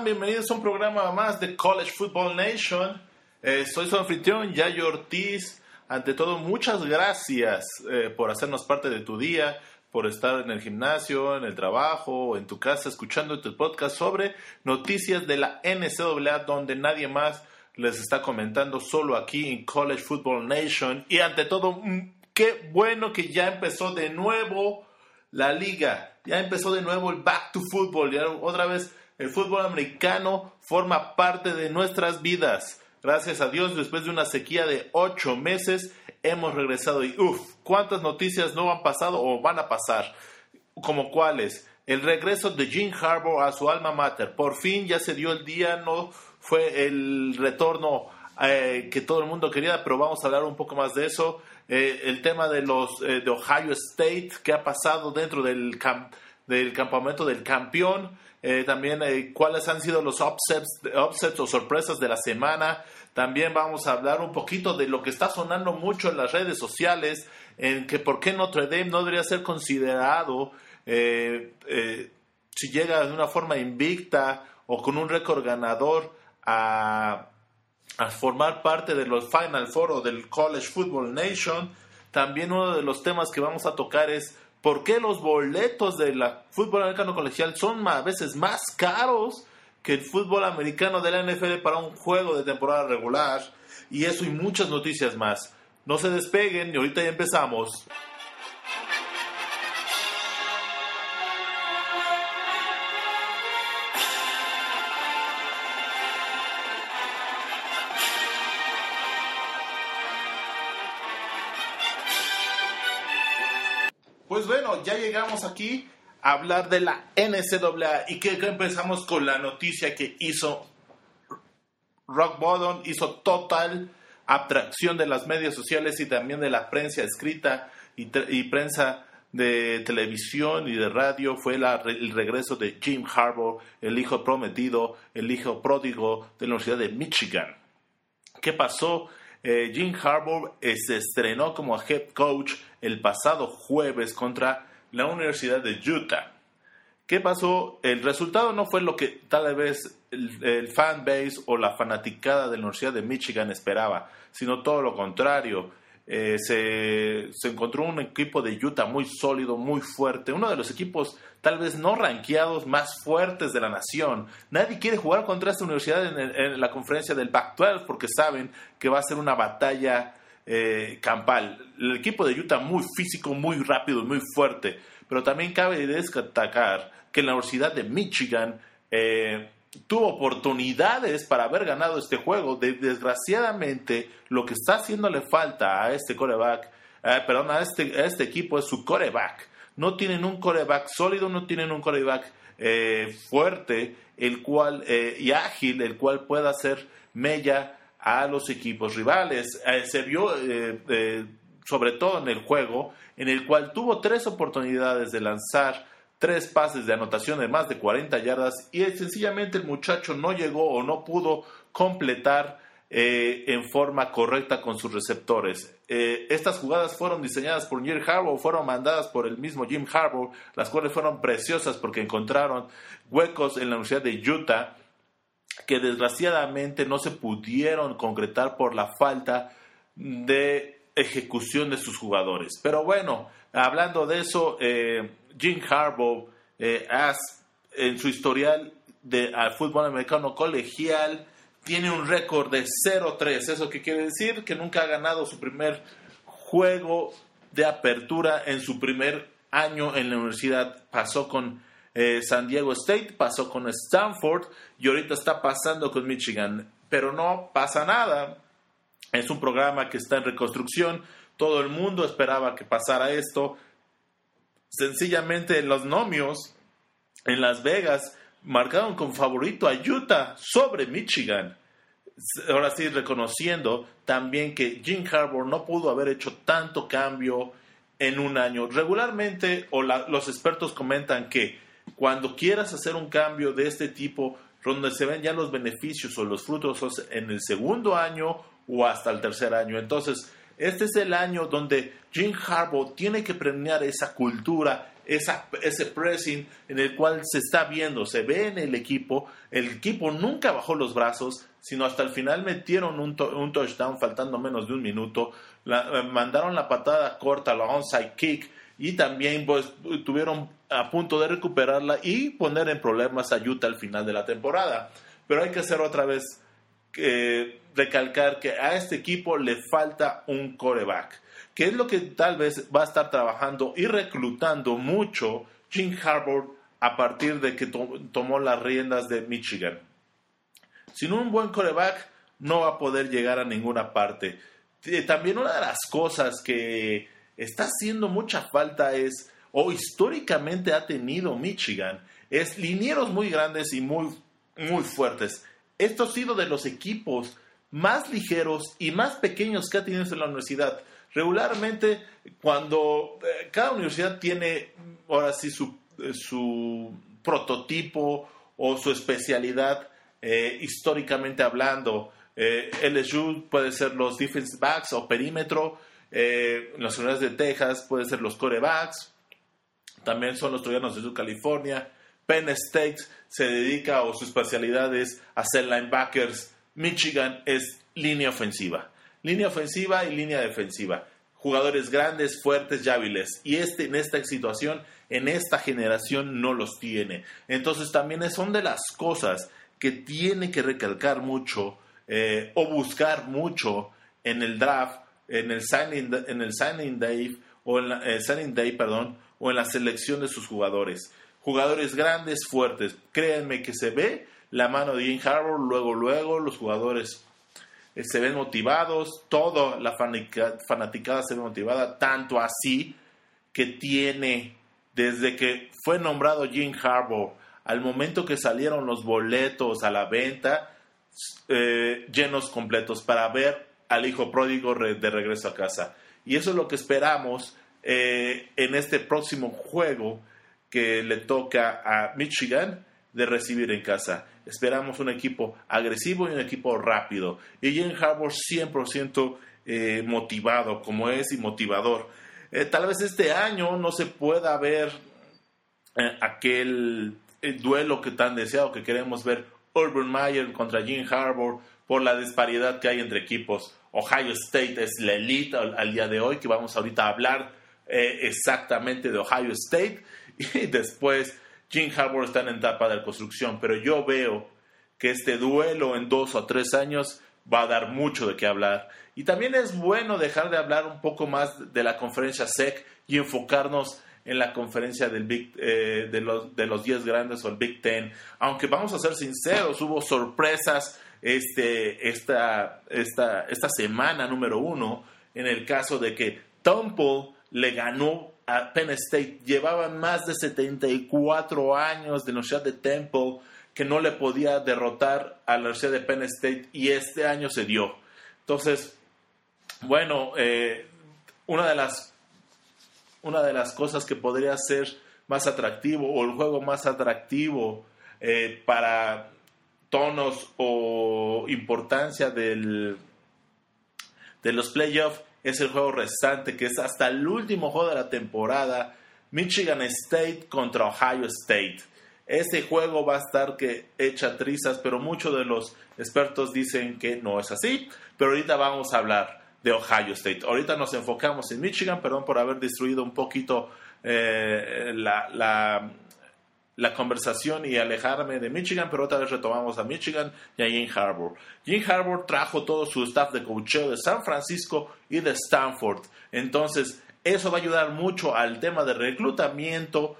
Bienvenidos a un programa más de College Football Nation. Eh, soy su anfitrión, Yayo Ortiz. Ante todo, muchas gracias eh, por hacernos parte de tu día, por estar en el gimnasio, en el trabajo, en tu casa, escuchando tu podcast sobre noticias de la NCAA, donde nadie más les está comentando, solo aquí en College Football Nation. Y ante todo, mm, qué bueno que ya empezó de nuevo la liga. Ya empezó de nuevo el back to football. Ya otra vez el fútbol americano forma parte de nuestras vidas. Gracias a Dios, después de una sequía de ocho meses, hemos regresado y uff, ¿cuántas noticias no han pasado o van a pasar? ¿Como cuáles? El regreso de Jim Harbour a su alma mater. Por fin ya se dio el día, no fue el retorno eh, que todo el mundo quería, pero vamos a hablar un poco más de eso. Eh, el tema de los eh, de Ohio State, qué ha pasado dentro del, camp, del campamento del campeón. Eh, también eh, cuáles han sido los upsets, upsets o sorpresas de la semana. También vamos a hablar un poquito de lo que está sonando mucho en las redes sociales, en que por qué Notre Dame no debería ser considerado eh, si llega de una forma invicta o con un récord ganador a, a formar parte de los Final Four o del College Football Nation. También uno de los temas que vamos a tocar es ¿Por qué los boletos del fútbol americano colegial son a veces más caros que el fútbol americano de la NFL para un juego de temporada regular? Y eso y muchas noticias más. No se despeguen y ahorita ya empezamos. Pues bueno, ya llegamos aquí a hablar de la NCAA y que, empezamos con la noticia que hizo Rock Bottom, hizo total abstracción de las medios sociales y también de la prensa escrita y, prensa de televisión y de radio fue el regreso de Jim Harbaugh, el hijo prometido, el hijo pródigo de la Universidad de Michigan. ¿Qué pasó? Eh, Jim Harbaugh eh, se estrenó como head coach el pasado jueves contra la Universidad de Utah. ¿Qué pasó? El resultado no fue lo que tal vez el, el fan base o la fanaticada de la Universidad de Michigan esperaba, sino todo lo contrario. Eh, se, se, encontró un equipo de Utah muy sólido, muy fuerte, uno de los equipos tal vez no rankeados más fuertes de la nación. Nadie quiere jugar contra esta universidad en, en la conferencia del Pac-12 porque saben que va a ser una batalla eh, campal. El equipo de Utah muy físico, muy rápido, muy fuerte, pero también cabe destacar que la Universidad de Michigan eh, tuvo oportunidades para haber ganado este juego. desgraciadamente, lo que está haciéndole falta a este coreback, eh, perdón, a este, este equipo es su coreback. No tienen un coreback sólido, no tienen un coreback eh, fuerte el cual, eh, y ágil, el cual pueda hacer mella a los equipos rivales. Eh, se vio sobre todo en el juego, en el cual tuvo tres oportunidades de lanzar tres pases de anotación de más de 40 yardas y sencillamente el muchacho no llegó o no pudo completar eh, en forma correcta con sus receptores. Eh, estas jugadas fueron diseñadas por Jim Harbaugh, fueron mandadas por el mismo Jim Harbaugh, las cuales fueron preciosas porque encontraron huecos en la Universidad de Utah que desgraciadamente no se pudieron concretar por la falta de ejecución de sus jugadores. Pero bueno, hablando de eso, eh, Jim Harbaugh eh, en su historial de al fútbol americano colegial tiene un récord de 0-3. ¿Eso qué quiere decir? Que nunca ha ganado su primer juego de apertura en su primer año en la universidad. Pasó con eh, San Diego State, pasó con Stanford y ahorita está pasando con Michigan. Pero no pasa nada. Es un programa que está en reconstrucción. Todo el mundo esperaba que pasara esto. Sencillamente los nomios en Las Vegas marcaron con favorito a Utah sobre Michigan. Ahora sí, reconociendo también que Jim Harbour no pudo haber hecho tanto cambio en un año. Regularmente, o los expertos comentan que cuando quieras hacer un cambio de este tipo, donde se ven ya los beneficios o los frutos en el segundo año o hasta el tercer año. Entonces, este es el año donde Jim Harbaugh tiene que premiar esa cultura, esa, ese pressing en el cual se está viendo, se ve en el equipo. El equipo nunca bajó los brazos, sino hasta el final metieron un, touchdown faltando menos de un minuto. Eh, mandaron la patada corta, la onside kick y también pues, tuvieron a punto de recuperarla y poner en problemas a Utah al final de la temporada. Pero hay que hacer otra vez eh, recalcar que a este equipo le falta un coreback, que es lo que tal vez va a estar trabajando y reclutando mucho Jim Harbour a partir de que tomó las riendas de Michigan. Sin un buen coreback no va a poder llegar a ninguna parte. Eh, también una de las cosas que está haciendo mucha falta es, o históricamente ha tenido Michigan, es linieros muy grandes y muy, muy fuertes. Esto ha sido de los equipos más ligeros y más pequeños que ha tenido en la universidad. Regularmente, cuando eh, cada universidad tiene ahora sí su, eh, su prototipo o su especialidad eh, históricamente hablando, LSU puede ser los defense backs o perímetro, las universidades de Texas puede ser los corebacks, también son los troyanos de California. Penn State se dedica o su especialidad es hacer linebackers Michigan es línea ofensiva. Línea ofensiva y línea defensiva. Jugadores grandes, fuertes y hábiles. Y este, en esta situación, en esta generación, no los tiene. Entonces también son de las cosas que tiene que recalcar mucho eh, o buscar mucho en el draft, en el signing, en el signing day, o en la, eh, signing day, perdón, o en la selección de sus jugadores. Jugadores grandes, fuertes. Créanme que se ve la mano de Jim Harbour, luego, luego los jugadores eh, se ven motivados, toda la fanaticada se ve motivada, tanto así que tiene, desde que fue nombrado Jim Harbour, al momento que salieron los boletos a la venta, eh, llenos completos para ver al hijo pródigo de regreso a casa. Y eso es lo que esperamos eh, en este próximo juego que le toca a Michigan de recibir en casa. Esperamos un equipo agresivo y un equipo rápido. Y Jim Harbour 100% eh, motivado, como es y motivador. Eh, tal vez este año no se pueda ver eh, aquel duelo que tan deseado que queremos ver Urban Meyer contra Jim Harbour por la disparidad que hay entre equipos. Ohio State es la elite al, día de hoy, que vamos ahorita a hablar exactamente de Ohio State. Y después Jim Harbour está en etapa de construcción, pero yo veo que este duelo en dos o tres años va a dar mucho de qué hablar. Y también es bueno dejar de hablar un poco más de la conferencia SEC y enfocarnos en la conferencia del Big, eh, de, los, de los 10 grandes o el Big Ten. Aunque vamos a ser sinceros, hubo sorpresas este, esta, esta, esta semana número uno en el caso de que Temple le ganó a Penn State. Llevaban más de 74 años de Universidad de Temple que no le podía derrotar a la Universidad de Penn State y este año se dio. Entonces, bueno, eh, una, de las, una de las cosas que podría ser más atractivo o el juego más atractivo eh, para tonos o importancia del, de los playoffs es el juego restante, que es hasta el último juego de la temporada, Michigan State contra Ohio State. Este juego va a estar que echa trizas, pero muchos de los expertos dicen que no es así. Pero ahorita vamos a hablar de Ohio State. Ahorita nos enfocamos en Michigan, perdón por haber destruido un poquito eh, la conversación y alejarme de Michigan, pero otra vez retomamos a Michigan y a Jim Harbour. Jim Harbour trajo todo su staff de coacheo de San Francisco y de Stanford. Entonces, eso va a ayudar mucho al tema de reclutamiento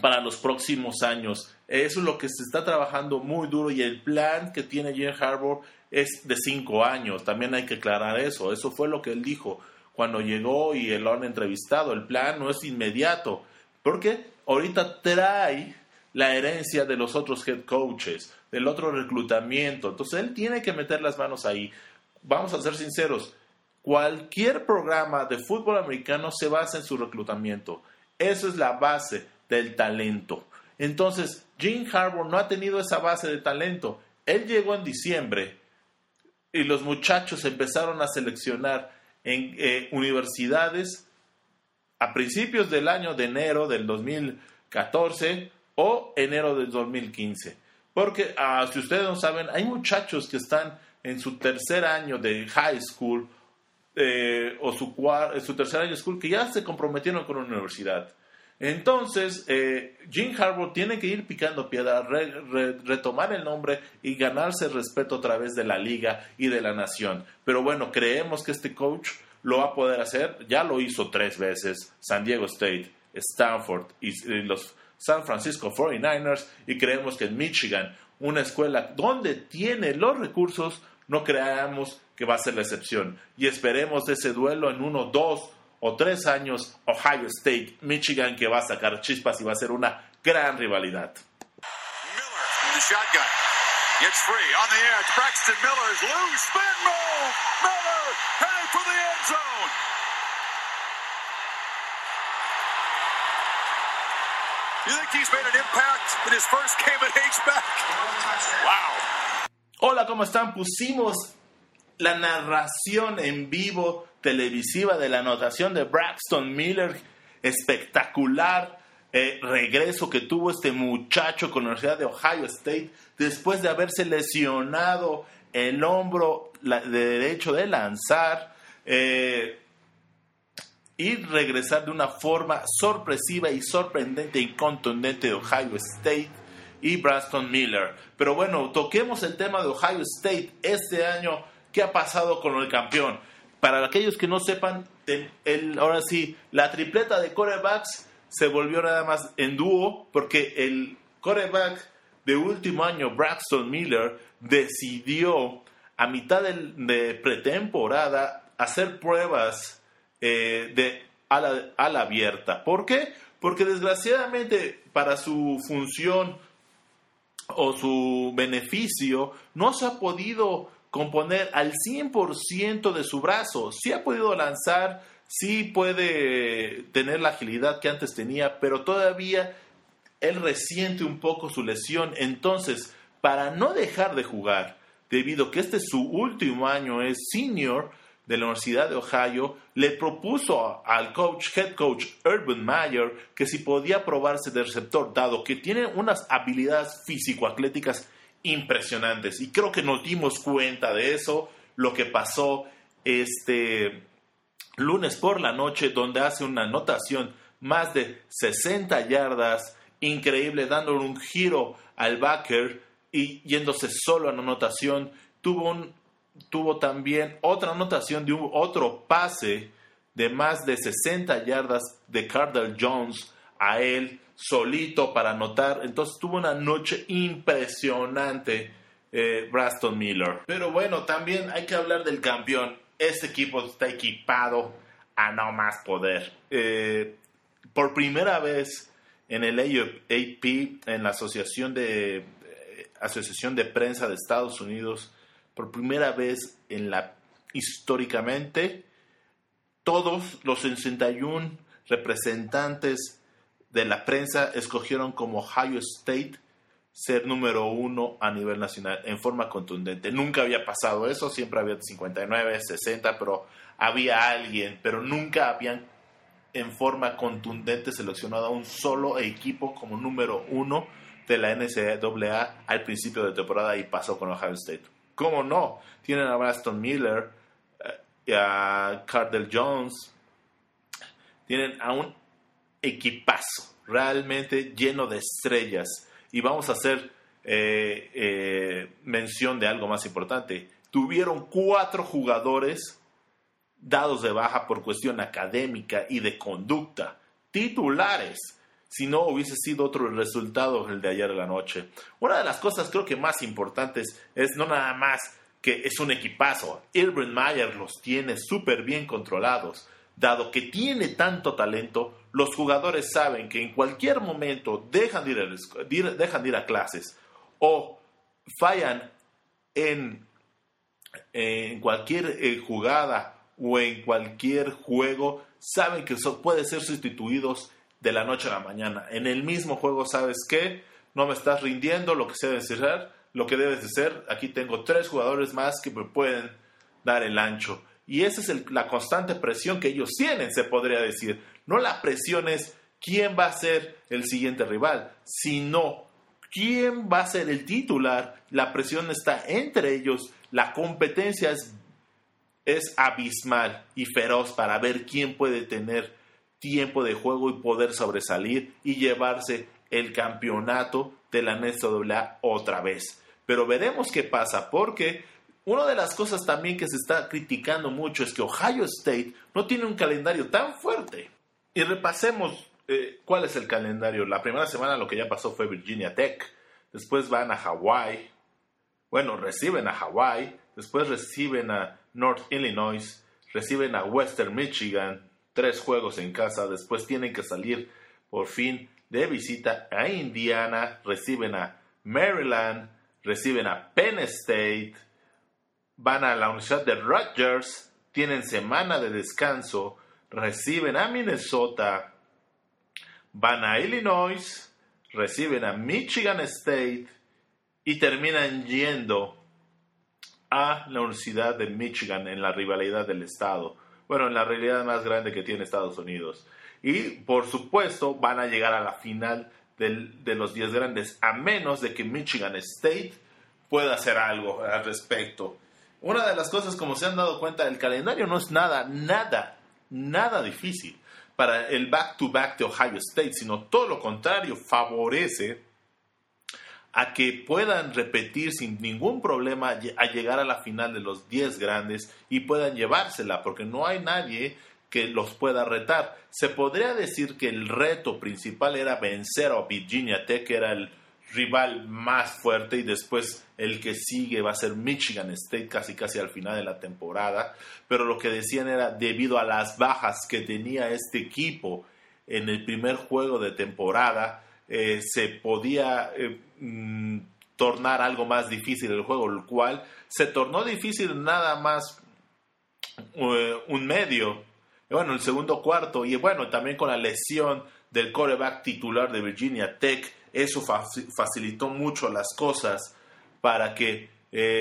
para los próximos años. Eso es lo que se está trabajando muy duro y el plan que tiene Jim Harbour es de cinco años. También hay que aclarar eso. Eso fue lo que él dijo cuando llegó y lo han entrevistado. El plan no es inmediato, porque ahorita trae la herencia de los otros head coaches, del otro reclutamiento. Entonces él tiene que meter las manos ahí. Vamos a ser sinceros, cualquier programa de fútbol americano se basa en su reclutamiento. Eso es la base del talento. Entonces, Jim Harbour no ha tenido esa base de talento. Él llegó en diciembre y los muchachos empezaron a seleccionar en eh, universidades a principios del año de enero del 2014 o enero del 2015. Porque, ah, si ustedes no saben, hay muchachos que están en su tercer año de high school eh, o su, su tercer año de school que ya se comprometieron con la universidad. Entonces, eh, Jim Harbaugh tiene que ir picando piedra, retomar el nombre y ganarse el respeto a través de la liga y de la nación. Pero bueno, creemos que este coach lo va a poder hacer. Ya lo hizo tres veces, San Diego State, Stanford y, los San Francisco 49ers. Y creemos que en Michigan, una escuela donde tiene los recursos, no creamos que va a ser la excepción. Y esperemos ese duelo en uno, dos o tres años Ohio State, Michigan, que va a sacar chispas y va a ser una gran rivalidad. Gets free on the edge. Braxton Miller's loose spin move. Miller headed for the end zone. You think he's made an impact in his first game at H-back? Wow. Hola, ¿cómo están? Pusimos la narración en vivo televisiva de la anotación de Braxton Miller, espectacular eh, regreso que tuvo este muchacho con la Universidad de Ohio State después de haberse lesionado el hombro de derecho de lanzar eh, y regresar de una forma sorpresiva y sorprendente y contundente de Ohio State y Braxton Miller. Pero bueno, toquemos el tema de Ohio State este año. ¿Qué ha pasado con el campeón? para aquellos que no sepan, ahora sí, la tripleta de corebacks se volvió nada más en dúo porque el coreback de último año, Braxton Miller, decidió a mitad de, pretemporada hacer pruebas eh, de ala, ala abierta. ¿Por qué? Porque desgraciadamente para su función o su beneficio no se ha podido componer al 100% de su brazo. Sí ha podido lanzar, sí puede tener la agilidad que antes tenía, pero todavía él resiente un poco su lesión. Entonces, para no dejar de jugar, debido a que este es su último año, es senior de la Universidad de Ohio, le propuso al coach, head coach Urban Meyer, que si podía probarse de receptor, dado que tiene unas habilidades físico-atléticas impresionantes. Y creo que nos dimos cuenta de eso, lo que pasó este lunes por la noche, donde hace una anotación más de 60 yardas, increíble, dándole un giro al backer y yéndose solo a la anotación. Tuvo, un, tuvo también otra anotación de un, otro pase de más de 60 yardas de Cardell Jones a él solito para anotar. Entonces tuvo una noche impresionante eh, Braston Miller. Pero bueno, también hay que hablar del campeón. Este equipo está equipado a no más poder. Eh, por primera vez en el AP, en la Asociación de, eh, Asociación de Prensa de Estados Unidos, por primera vez en la históricamente, todos los 61 representantes de la prensa escogieron como Ohio State ser número uno a nivel nacional en forma contundente. Nunca había pasado eso, siempre había 59, 60, pero había alguien, pero nunca habían en forma contundente seleccionado a un solo equipo como número uno de la NCAA al principio de temporada y pasó con Ohio State. ¿Cómo no? Tienen a Baston Miller, eh, a Cardell Jones, tienen a un equipazo, realmente lleno de estrellas. Y vamos a hacer eh, eh, mención de algo más importante. Tuvieron cuatro jugadores dados de baja por cuestión académica y de conducta, titulares, si no hubiese sido otro resultado el de ayer de la noche. Una de las cosas creo que más importantes es no nada más que es un equipazo. Irvin Mayer los tiene súper bien controlados. Dado que tiene tanto talento, los jugadores saben que en cualquier momento dejan de ir a, clases o fallan en, cualquier eh, jugada o en cualquier juego, saben que eso puede ser sustituidos de la noche a la mañana. En el mismo juego, ¿sabes qué? No me estás rindiendo lo que se debe hacer, lo que debes de ser. Aquí tengo tres jugadores más que me pueden dar el ancho. Y esa es la constante presión que ellos tienen, se podría decir. No la presión es quién va a ser el siguiente rival, sino quién va a ser el titular. La presión está entre ellos. La competencia es, es abismal y feroz para ver quién puede tener tiempo de juego y poder sobresalir y llevarse el campeonato de la NCAA otra vez. Pero veremos qué pasa, porque una de las cosas también que se está criticando mucho es que Ohio State no tiene un calendario tan fuerte. Y repasemos eh, cuál es el calendario. La primera semana lo que ya pasó fue Virginia Tech. Después van a Hawaii. Bueno, reciben a Hawaii. Después reciben a North Illinois. Reciben a Western Michigan tres juegos en casa, después tienen que salir por fin de visita a Indiana, reciben a Maryland, reciben a Penn State, van a la Universidad de Rutgers, tienen semana de descanso, reciben a Minnesota, van a Illinois, reciben a Michigan State y terminan yendo a la Universidad de Michigan en la rivalidad del estado bueno, en la realidad más grande que tiene Estados Unidos. Y por supuesto van a llegar a la final de los 10 grandes, a menos de que Michigan State pueda hacer algo al respecto. Una de las cosas, como se han dado cuenta, el calendario no es nada, nada, nada difícil para el back-to-back -back de Ohio State, sino todo lo contrario, favorece a que puedan repetir sin ningún problema a llegar a la final de los 10 grandes y puedan llevársela, porque no hay nadie que los pueda retar. Se podría decir que el reto principal era vencer a Virginia Tech, que era el rival más fuerte, y después el que sigue va a ser Michigan State casi casi al final de la temporada, pero lo que decían era debido a las bajas que tenía este equipo en el primer juego de temporada, eh, se podía eh, mm, tornar algo más difícil el juego, el cual se tornó difícil nada más eh, un medio, bueno, el segundo cuarto, y bueno, también con la lesión del coreback titular de Virginia Tech, eso facilitó mucho las cosas para que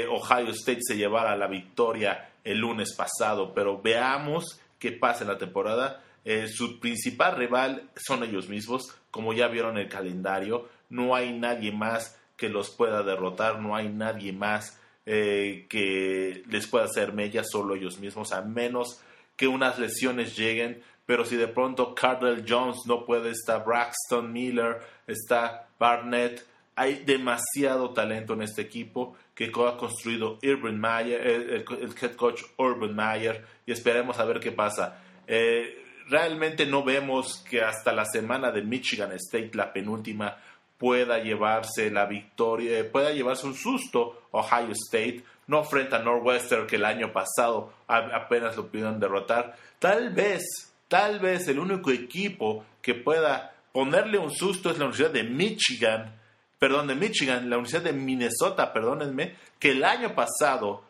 Ohio State se llevara la victoria el lunes pasado, pero veamos qué pasa en la temporada. su principal rival son ellos mismos como ya vieron el calendario, no hay nadie más que los pueda derrotar, no hay nadie más eh, que les pueda hacer mella, solo ellos mismos, a menos que unas lesiones lleguen. Pero si de pronto Cardell Jones no puede, está Braxton Miller, está Barnett, hay demasiado talento en este equipo que ha construido Urban Mayer, el, head coach Urban Mayer, y esperemos a ver qué pasa. Eh, realmente no vemos que hasta la semana de Michigan State, la penúltima, pueda llevarse la victoria, pueda llevarse un susto Ohio State, no frente a Northwestern que el año pasado apenas lo pudieron derrotar. Tal vez, tal vez el único equipo que pueda ponerle un susto es la Universidad de Michigan, perdón, de Michigan, la Universidad de Minnesota, perdónenme, que el año pasado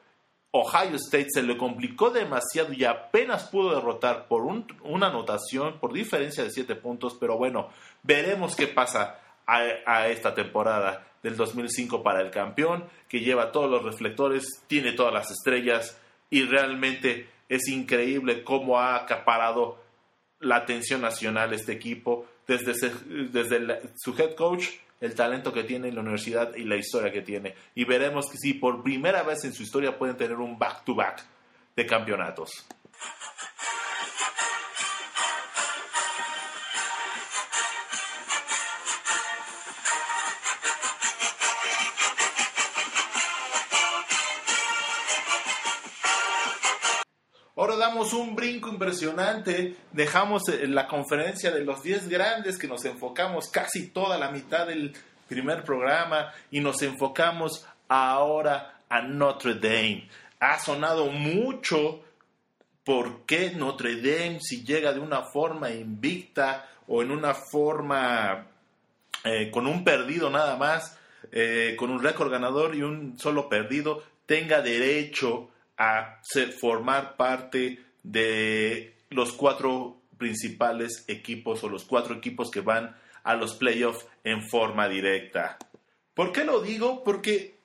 Ohio State se le complicó demasiado y apenas pudo derrotar por una anotación, por diferencia de 7 puntos, pero bueno, veremos qué pasa a, esta temporada del 2005 para el campeón, que lleva todos los reflectores, tiene todas las estrellas y realmente es increíble cómo ha acaparado la atención nacional este equipo desde, desde su head coach el talento que tiene en la universidad y la historia que tiene. Y veremos que si por primera vez en su historia pueden tener un back-to-back de campeonatos. Damos un brinco impresionante, dejamos la conferencia de los 10 grandes que nos enfocamos casi toda la mitad del primer programa y nos enfocamos ahora a Notre Dame. Ha sonado mucho por qué Notre Dame si llega de una forma invicta o en una forma eh, con un perdido nada más, eh, con un récord ganador y un solo perdido, tenga derecho a formar parte de los cuatro principales equipos o los cuatro equipos que van a los playoffs en forma directa. ¿Por qué lo digo? Porque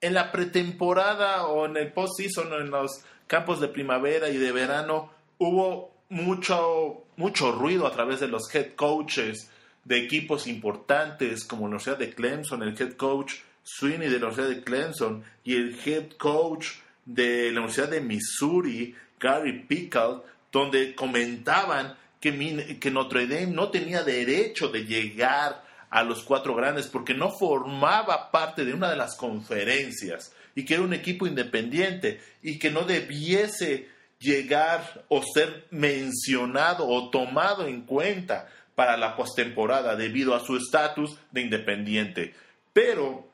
en la pretemporada o en el postseason o en los campos de primavera y de verano hubo mucho, mucho ruido a través de los head coaches de equipos importantes como la Universidad de Clemson, el head coach Sweeney de la Universidad de Clemson y el head coach de la Universidad de Missouri, Gary Pickle, donde comentaban que, que Notre Dame no tenía derecho de llegar a los cuatro grandes porque no formaba parte de una de las conferencias y que era un equipo independiente y que no debiese llegar o ser mencionado o tomado en cuenta para la postemporada debido a su estatus de independiente. Pero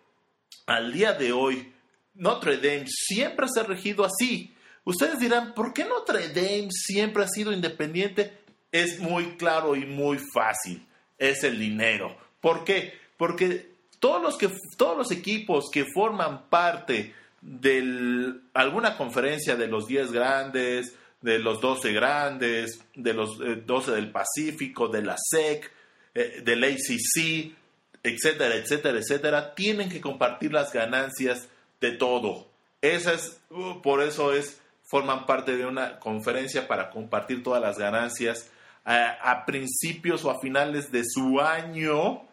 al día de hoy, Notre Dame siempre se ha regido así. Ustedes dirán, ¿por qué Notre Dame siempre ha sido independiente? Es muy claro y muy fácil. Es el dinero. ¿Por qué? Porque todos los, que, todos los equipos que forman parte de alguna conferencia de los 10 grandes, de los 12 grandes, de los 12 eh, del Pacífico, de la SEC, eh, del ACC, etcétera, etcétera, etcétera, tienen que compartir las ganancias de todo. Esas, uh, por eso es, forman parte de una conferencia para compartir todas las ganancias a principios o a finales de su año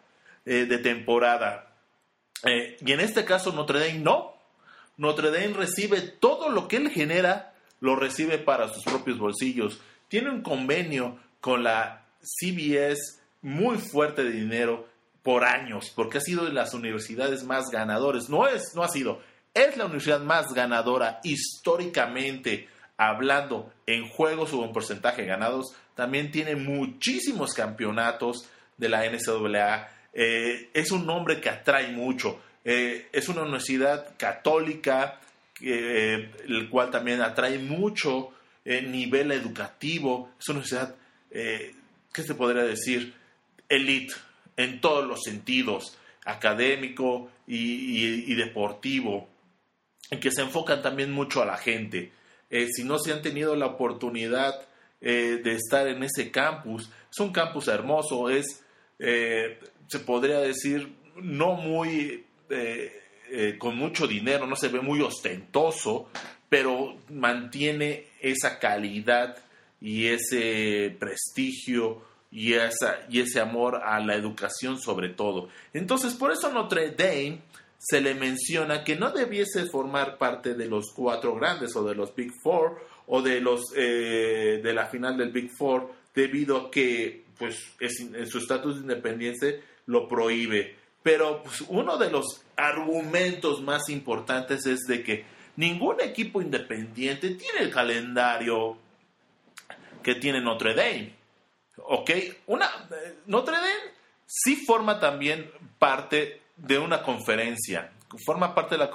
eh, de temporada. Eh, y en este caso Notre Dame no. Notre Dame recibe todo lo que él genera, lo recibe para sus propios bolsillos. Tiene un convenio con la CBS muy fuerte de dinero por años, porque ha sido de las universidades más ganadoras. No es, no ha sido, es la universidad más ganadora históricamente hablando en juegos o en porcentaje ganados. También tiene muchísimos campeonatos de la NCAA eh, es un nombre que atrae mucho. Eh, es una universidad católica, eh, el cual también atrae mucho nivel educativo. Es una universidad, ¿qué se podría decir? Elite en todos los sentidos, académico y, deportivo, que se enfocan también mucho a la gente. si no se han tenido la oportunidad de estar en ese campus, es un campus hermoso, es se podría decir, no muy, eh, eh, con mucho dinero, no se ve muy ostentoso, pero mantiene esa calidad y ese prestigio y, esa, y ese amor a la educación sobre todo. Entonces, por eso Notre Dame se le menciona que no debiese formar parte de los cuatro grandes o de los Big Four o de los eh, de la final del Big Four debido a que pues en su estatus de independencia lo prohíbe. Pero pues, uno de los argumentos más importantes es de que ningún equipo independiente tiene el calendario que tiene Notre Dame. ¿Ok? Una, Notre Dame sí forma también parte de una conferencia. Forma parte de la,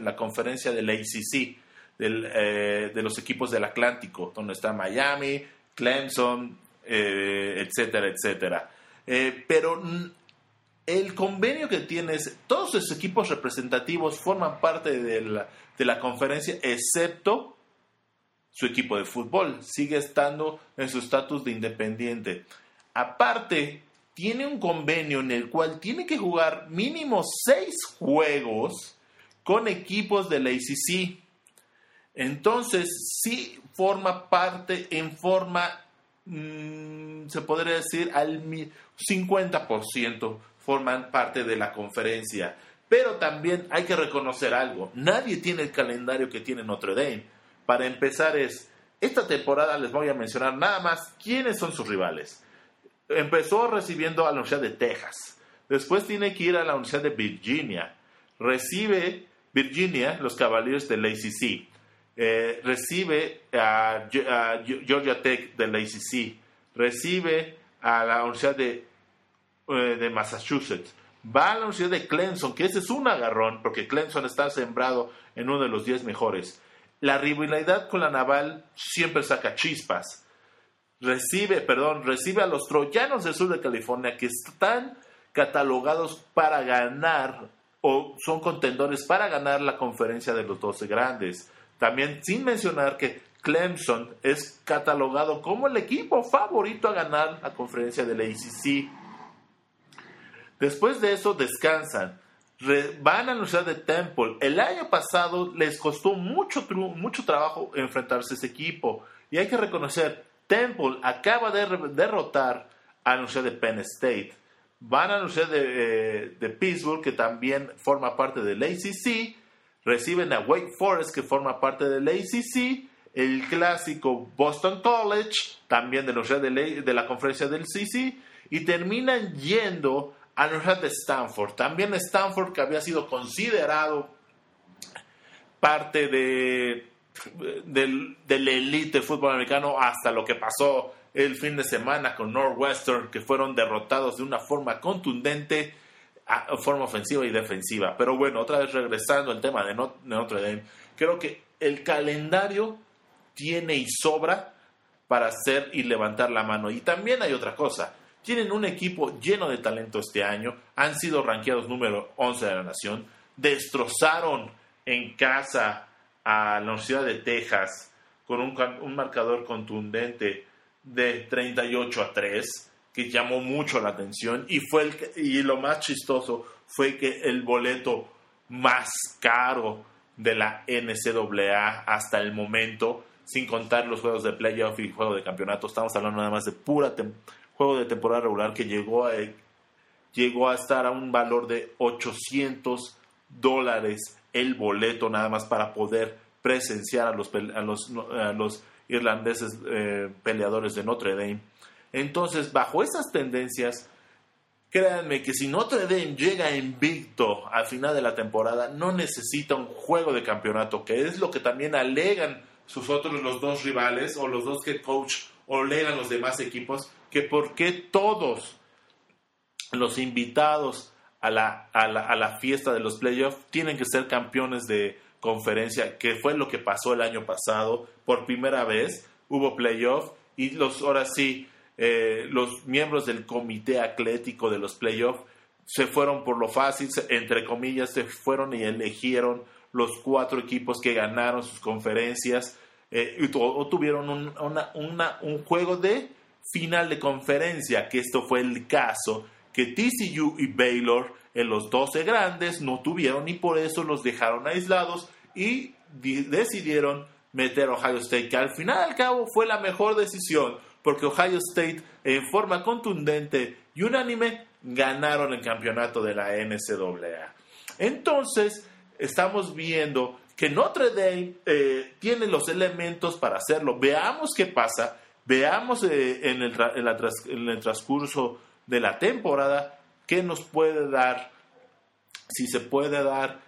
la conferencia del ACC, eh, de los equipos del Atlántico, donde está Miami, Clemson, eh, etcétera, etcétera. Eh, pero el convenio que tienes, todos los equipos representativos forman parte de la, de la conferencia, excepto su equipo de fútbol. Sigue estando en su estatus de independiente. Aparte, tiene un convenio en el cual tiene que jugar mínimo seis juegos con equipos de la ACC. Entonces, sí forma parte en forma, mm, se podría decir, al 50% forman parte de la conferencia. Pero también hay que reconocer algo, nadie tiene el calendario que tiene Notre Dame. Para empezar es, esta temporada les voy a mencionar nada más quiénes son sus rivales. Empezó recibiendo a la Universidad de Texas, después tiene que ir a la Universidad de Virginia, recibe Virginia, los Cavaliers del ACC. eh, recibe a, Georgia Tech de la ACC, recibe a la Universidad de, eh, de Massachusetts, va a la Universidad de Clemson, que ese es un agarrón, porque Clemson está sembrado en uno de los 10 mejores. La rivalidad con la Naval siempre saca chispas. Recibe, perdón, recibe a los troyanos del sur de California que están catalogados para ganar o son contendores para ganar la conferencia de los 12 grandes. También sin mencionar que Clemson es catalogado como el equipo favorito a ganar la conferencia del ACC. Después de eso descansan. van a la Universidad de Temple. El año pasado les costó mucho, mucho trabajo enfrentarse a ese equipo. Y hay que reconocer, Temple acaba de derrotar a la Universidad de Penn State. Van a la Universidad de, eh, de Pittsburgh, que también forma parte del ACC. Reciben a Wake Forest, que forma parte del ACC. El clásico Boston College, también de la, de, de la conferencia del CC. Y terminan yendo a la Universidad de Stanford. También Stanford, que había sido considerado parte de, del, del elite fútbol americano hasta lo que pasó el fin de semana con Northwestern, que fueron derrotados de una forma contundente, a, forma ofensiva y defensiva. Pero bueno, otra vez regresando al tema de Notre Dame, creo que el calendario tiene y sobra para hacer y levantar la mano. Y también hay otra cosa. Tienen un equipo lleno de talento este año, han sido rankeados número 11 de la nación, destrozaron en casa a la Universidad de Texas con un, marcador contundente de 38 a 3 que llamó mucho la atención y fue el, y lo más chistoso fue que el boleto más caro de la NCAA hasta el momento, sin contar los juegos de playoff y juego de campeonato, estamos hablando nada más de pura juego de temporada regular que llegó a, llegó a estar a un valor de 800 dólares el boleto nada más para poder presenciar a los, a los, a los irlandeses eh, peleadores de Notre Dame. Entonces, bajo esas tendencias, créanme que si Notre Dame llega invicto al final de la temporada, no necesita un juego de campeonato, que es lo que también alegan sus otros los dos rivales o los dos que coach o alegan los demás equipos que por qué todos los invitados a la, a la, a la fiesta de los playoffs tienen que ser campeones de conferencia, que fue lo que pasó el año pasado. Por primera vez hubo playoffs y los, ahora sí, eh, los miembros del comité atlético de los playoffs se fueron por lo fácil, entre comillas, se fueron y eligieron los cuatro equipos que ganaron sus conferencias eh, o, tuvieron un, un juego de final de conferencia, que esto fue el caso, que TCU y Baylor en los 12 grandes no tuvieron y por eso los dejaron aislados y decidieron meter a Ohio State, que al final al cabo fue la mejor decisión, porque Ohio State en forma contundente y unánime ganaron el campeonato de la NCAA. Entonces, estamos viendo que Notre Dame eh, tiene los elementos para hacerlo. Veamos qué pasa Veamos eh, en, el, en, el transcurso de la temporada qué nos puede dar, si se puede dar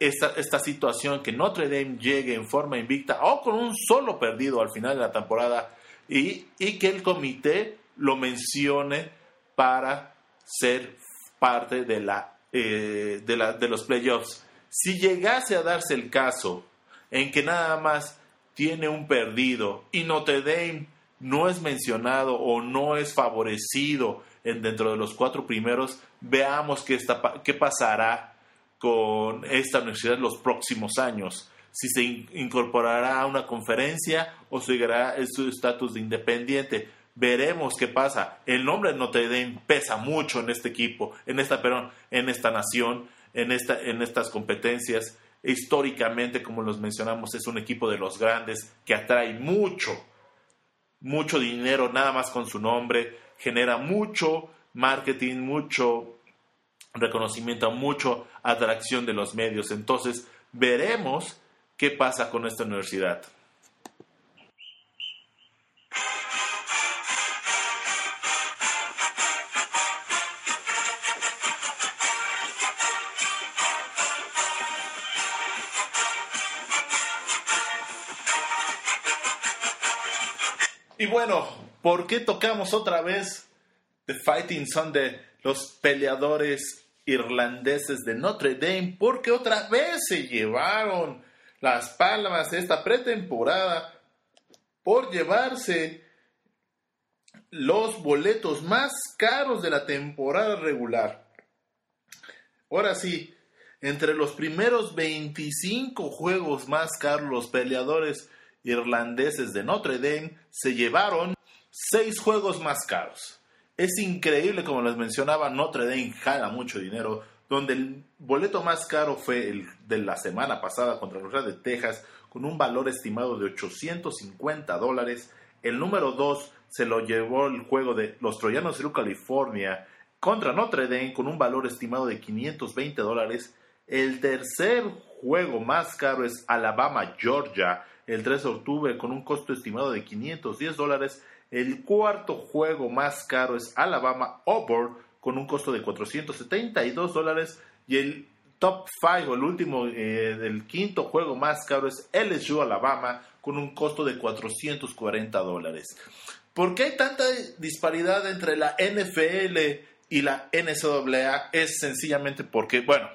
esta, esta, situación que Notre Dame llegue en forma invicta o con un solo perdido al final de la temporada y, y que el comité lo mencione para ser parte de, la, eh, de, la, de los playoffs. Si llegase a darse el caso en que nada más tiene un perdido y Notre Dame no es mencionado o no es favorecido en, dentro de los cuatro primeros, veamos qué, está, qué pasará con esta universidad los próximos años. Si se incorporará a una conferencia o seguirá en su estatus de independiente. Veremos qué pasa. El nombre de Notre Dame pesa mucho en este equipo, en esta, perdón, en esta nación, en, esta, en estas competencias. Históricamente, como los mencionamos, es un equipo de los grandes que atrae mucho mucho dinero nada más con su nombre, genera mucho marketing, mucho reconocimiento, mucho atracción de los medios. Entonces, veremos qué pasa con esta universidad. Y bueno, ¿por qué tocamos otra vez The Fighting Son de los peleadores irlandeses de Notre Dame? Porque otra vez se llevaron las palmas esta pretemporada por llevarse los boletos más caros de la temporada regular. Ahora sí, entre los primeros 25 juegos más caros, los peleadores irlandeses de Notre Dame se llevaron seis juegos más caros. Es increíble, como les mencionaba, Notre Dame jala mucho dinero, donde el boleto más caro fue el de la semana pasada contra los de Texas, con un valor estimado de 850 dólares. El número 2 se lo llevó el juego de los Troyanos de California contra Notre Dame con un valor estimado de 520 dólares. El tercer juego más caro es Alabama-Georgia el 3 de octubre con un costo estimado de 510 dólares. El cuarto juego más caro es Alabama-Auburn con un costo de 472 dólares. Y el top 5 el último eh, del quinto juego más caro es LSU Alabama con un costo de 440 dólares. ¿Por qué hay tanta disparidad entre la NFL y la NCAA? Es sencillamente porque, bueno,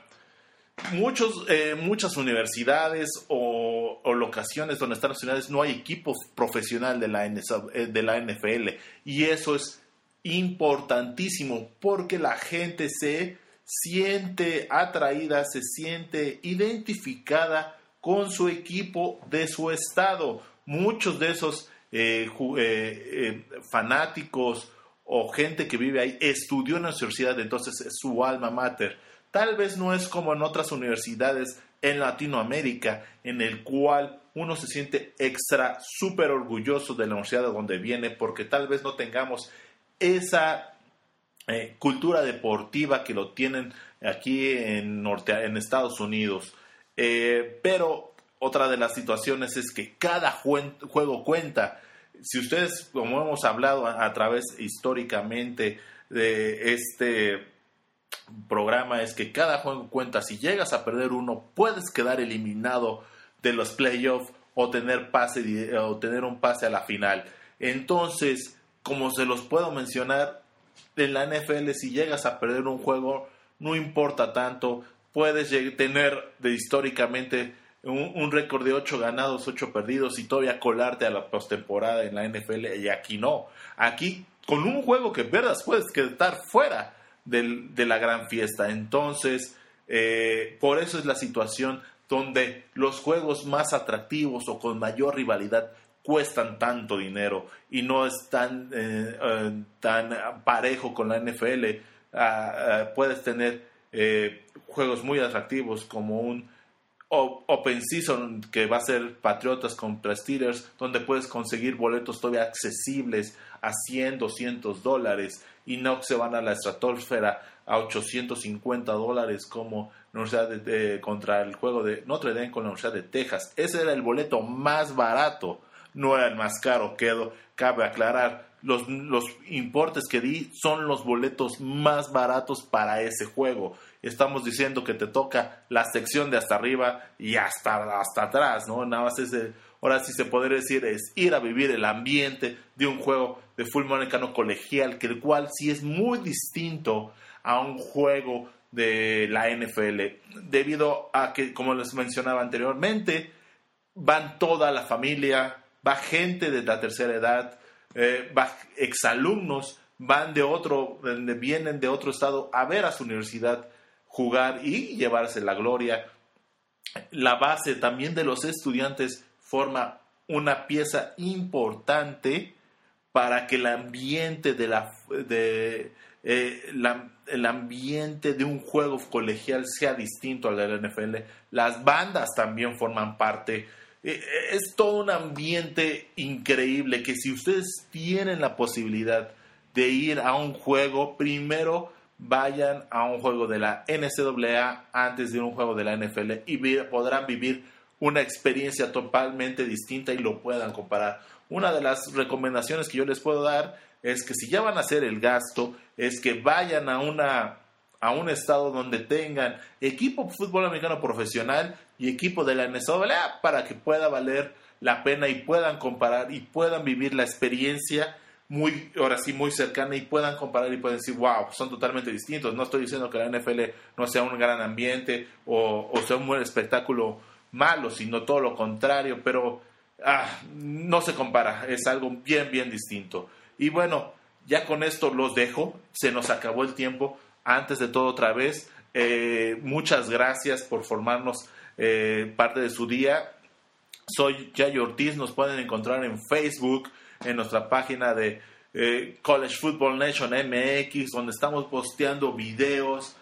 muchos, eh, muchas universidades o, locaciones donde están las universidades no hay equipo profesional de la, eh, de la NFL y eso es importantísimo porque la gente se siente atraída, se siente identificada con su equipo de su estado. Muchos de esos eh, fanáticos o gente que vive ahí estudió en la universidad, entonces es su alma mater Tal vez no es como en otras universidades en Latinoamérica, en el cual uno se siente extra súper orgulloso de la universidad de donde viene, porque tal vez no tengamos esa eh, cultura deportiva que lo tienen aquí en, Norte, en Estados Unidos. Eh, pero otra de las situaciones es que cada juego cuenta. Si ustedes, como hemos hablado a través históricamente de este programa es que cada juego cuenta. Si llegas a perder uno, puedes quedar eliminado de los playoffs o tener, pase, o tener un pase a la final. Entonces, como se los puedo mencionar, en la NFL si llegas a perder un juego, no importa tanto, puedes tener de, históricamente un, récord de 8 ganados, 8 perdidos y todavía colarte a la postemporada en la NFL y aquí no. Aquí con un juego que pierdas puedes quedar fuera de la gran fiesta. Entonces, eh, por eso es la situación donde los juegos más atractivos o con mayor rivalidad cuestan tanto dinero y no es tan, eh, eh, parejo con la NFL. Ah, ah, puedes tener juegos muy atractivos como un Open Season que va a ser Patriotas contra Steelers, donde puedes conseguir boletos todavía accesibles a 100, 200 dólares y no se van a la estratosfera a 850 dólares como de, contra el juego de Notre Dame con la Universidad de Texas. Ese era el boleto más barato, no era el más caro, quedo, cabe aclarar. Los, los importes que di son los boletos más baratos para ese juego. Estamos diciendo que te toca la sección de hasta arriba y hasta, hasta atrás, ¿no? Nada más es ahora sí se podría decir, es ir a vivir el ambiente de un juego de fútbol americano colegial, que el cual sí es muy distinto a un juego de la NFL, debido a que, como les mencionaba anteriormente, van toda la familia, va gente de la tercera edad, eh, va exalumnos, van de otro, vienen de otro estado a ver a su universidad jugar y llevarse la gloria. La base también de los estudiantes forma una pieza importante para que el ambiente de la, de, eh, el ambiente de un juego colegial sea distinto al de la NFL. Las bandas también forman parte. Eh, es todo un ambiente increíble que si ustedes tienen la posibilidad de ir a un juego, primero vayan a un juego de la NCAA antes de un juego de la NFL y podrán vivir una experiencia totalmente distinta y lo puedan comparar. Una de las recomendaciones que yo les puedo dar es que si ya van a hacer el gasto, es que vayan a una a un estado donde tengan equipo de fútbol americano profesional y equipo de la NCAA para que pueda valer la pena y puedan comparar y puedan vivir la experiencia muy, ahora sí, muy cercana y puedan comparar y pueden decir, wow, son totalmente distintos. No estoy diciendo que la NFL no sea un gran ambiente o, sea un buen espectáculo malo, sino todo lo contrario, pero ah, no se compara, es algo bien, bien distinto. Y bueno, ya con esto los dejo, se nos acabó el tiempo. Antes de todo, otra vez, eh, muchas gracias por formarnos eh, parte de su día. Soy Yayo Ortiz, nos pueden encontrar en Facebook, en nuestra página de eh, College Football Nation MX, donde estamos posteando videos,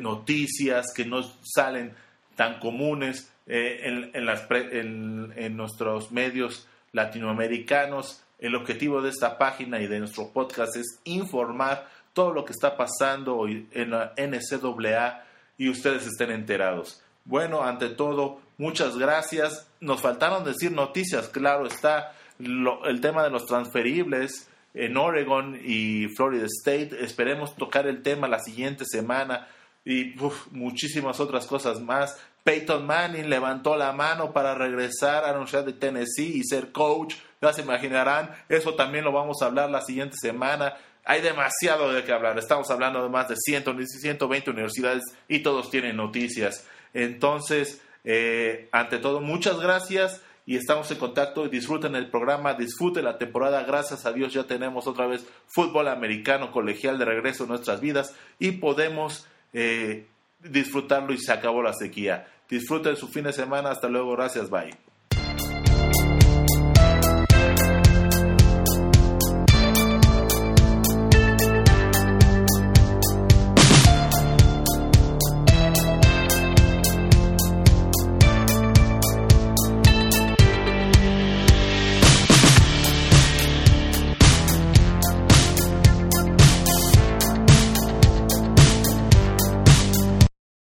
noticias que no salen tan comunes eh, en, las en, nuestros medios latinoamericanos. El objetivo de esta página y de nuestro podcast es informar todo lo que está pasando en la NCAA y ustedes estén enterados. Bueno, ante todo, muchas gracias. Nos faltaron decir noticias, claro está el tema de los transferibles en Oregon y Florida State. Esperemos tocar el tema la siguiente semana y muchísimas otras cosas más. Peyton Manning levantó la mano para regresar a la Universidad de Tennessee y ser coach. Ya se imaginarán, eso también lo vamos a hablar la siguiente semana. Hay demasiado de qué hablar. Estamos hablando de más de 100, 120 universidades y todos tienen noticias. Entonces, eh, ante todo, muchas gracias y estamos en contacto. Disfruten el programa, disfruten la temporada. Gracias a Dios ya tenemos otra vez fútbol americano colegial de regreso en nuestras vidas y podemos eh, disfrutarlo y se acabó la sequía. Disfruten su fin de semana. Hasta luego. Gracias. Bye.